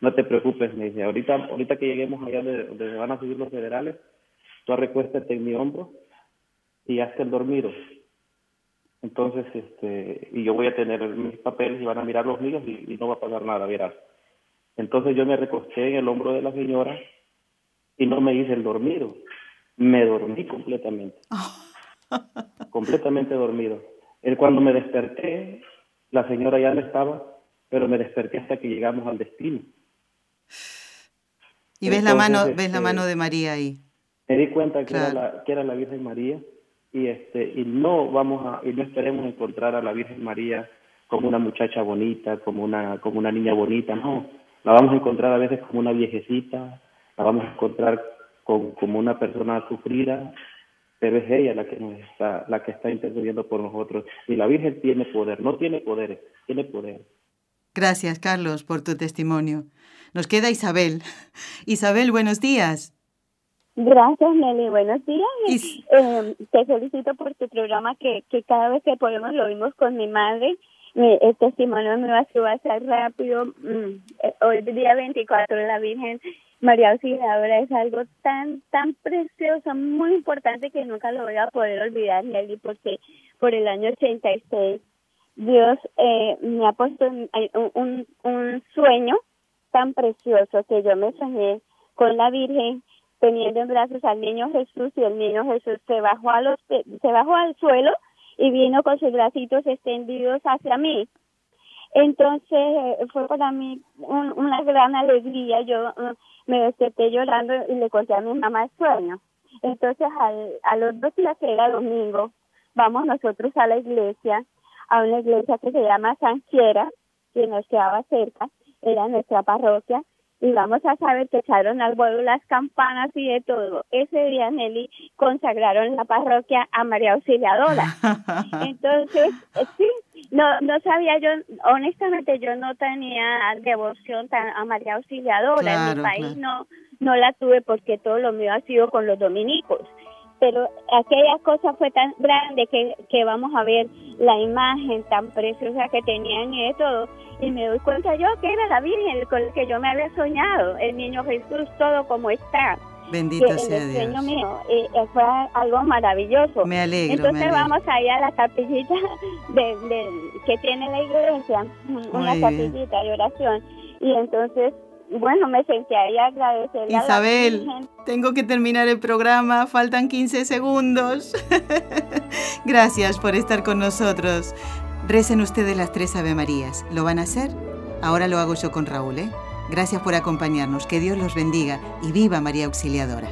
No te preocupes, me dice, ahorita, ahorita que lleguemos allá donde, donde se van a subir los federales, tú recuéstate en mi hombro y hazte el dormido. Entonces, este, y yo voy a tener mis papeles y van a mirar los míos y, y no va a pasar nada, verás. Entonces yo me recosté en el hombro de la señora y no me hice el dormido. Me dormí completamente. completamente dormido. Él cuando me desperté, la señora ya no estaba, pero me desperté hasta que llegamos al destino. Y ves la mano, ves la este, mano de María ahí. me di cuenta que, Claro. era la, que era la Virgen María y este y no vamos a y no esperemos encontrar a la Virgen María como una muchacha bonita como una como una niña bonita no la vamos a encontrar a veces como una viejecita la vamos a encontrar con, como una persona sufrida pero es ella la que nos está la que está intercediendo por nosotros y la Virgen tiene poder no tiene poderes tiene poder Gracias, Carlos, por tu testimonio. Nos queda Isabel. Isabel, buenos días. Gracias, Nelly. Buenos días. Y- Eh, te felicito por tu programa que, que cada vez que podemos lo vimos con mi madre. Mi, el testimonio me va a ser rápido. Mm, eh, Hoy, día 24 de la Virgen María Auxiliadora, es algo tan, tan precioso, muy importante que nunca lo voy a poder olvidar, Nelly, porque por el año 86 Dios eh, me ha puesto un, un, un sueño tan precioso que yo me soñé con la Virgen teniendo en brazos al niño Jesús y el niño Jesús se bajó a los se bajó al suelo y vino con sus bracitos extendidos hacia mí. Entonces eh, fue para mí un- una gran alegría. Yo me desperté llorando y le conté a mi mamá el sueño. Entonces al, a los dos días que era domingo, vamos nosotros a la iglesia, a una iglesia que se llama San Quiera, que nos quedaba cerca, era nuestra parroquia, y vamos a saber que echaron al vuelo las campanas y de todo. Ese día, Nelly, consagraron la parroquia a María Auxiliadora. Entonces, eh, sí, no, no sabía yo, honestamente yo no tenía devoción tan a María Auxiliadora. en mi país claro. no, no la tuve porque todo lo mío ha sido con los dominicos. Pero aquella cosa fue tan grande que, que vamos a ver la imagen tan preciosa que tenían y de todo. Y me doy cuenta yo que era la Virgen con la que yo me había soñado, el niño Jesús, todo como está en sea el Dios. mío eh, eh, fue algo maravilloso. Me alegro, me Entonces alegro. vamos ahí a la capillita de, de- que tiene la iglesia, una bien. capillita de oración. Y entonces bueno, me senté ahí a agradecerle Isabel, a la Virgen. tengo que terminar el programa, faltan 15 segundos. Gracias por estar con nosotros. Recen ustedes las tres Ave Marías. ¿Lo van a hacer? Ahora lo hago yo con Raúl, ¿eh? Gracias por acompañarnos. Que Dios los bendiga y viva María Auxiliadora.